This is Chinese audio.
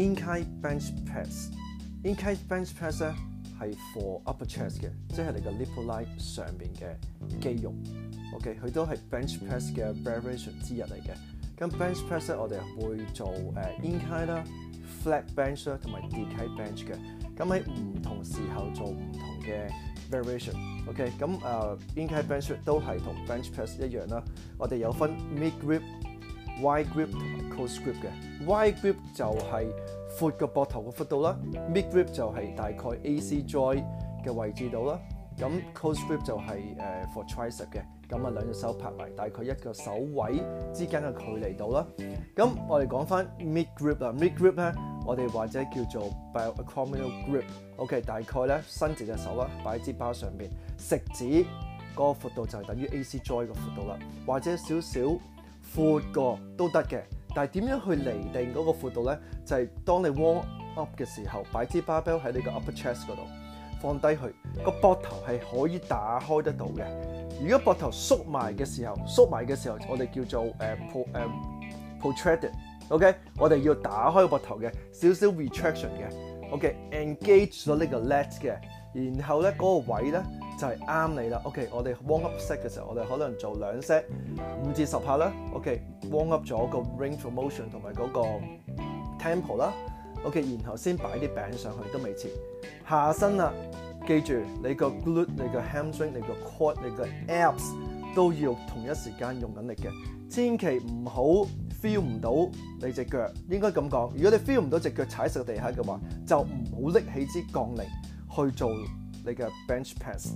Incline bench press，Incline bench press 咧係 for upper chest 嘅，即係你個 l i p l i n e 上面嘅肌肉。OK，佢都係 bench press 嘅 variation 之一嚟嘅。咁 bench press 咧，我哋會做誒 incline 啦、flat bench 啦同埋跌起 bench 嘅。咁喺唔同時候做唔同嘅 variation。OK，咁誒 incline bench 都係同 bench press 一樣啦。我哋有分 mid grip。Y grip 同埋 close grip 嘅，Y grip 就係闊個膊頭嘅闊度啦，mid grip 就係大概 AC j o y 嘅位置度啦，咁 close grip 就係誒 for tricep 嘅，咁啊兩隻手拍埋大概一個手位之間嘅距離度啦。咁我哋講翻 mid grip 啦 m i d grip 咧我哋或者叫做 b i l o m i r a l grip，OK 大概咧伸直隻手啦，擺喺支包上邊，食指個闊度就係等於 AC joint 嘅幅度啦，或者少少。闊個都得嘅，但係點樣去釐定嗰個闊度咧？就係當你 warm up 嘅時候，擺支 barbell 喺你個 upper chest 嗰度放低佢個膊頭係可以打開得到嘅。如果膊頭縮埋嘅時候，縮埋嘅時候我哋叫做誒 po 誒 p a c t e d o k 我哋要打開個膊頭嘅少少 retraction 嘅，ok，engage 咗呢個 l e t 嘅，然後咧嗰個位咧。就係啱你啦，OK，我哋 warm up set 嘅時候，我哋可能做兩 set，五至十下啦，OK，warm up 咗個 range of motion 同埋嗰個 tempo 啦，OK，然後先擺啲餅上去都未遲，下身啦，記住你個 glute、你個 hamstring、你個 q u a d 你個 abs 都要同一時間用緊力嘅，千祈唔好 feel 唔到你只腳，應該咁講，如果你 feel 唔到只腳踩實個地下嘅話，就唔好拎起支杠鈴去做。like a bench press.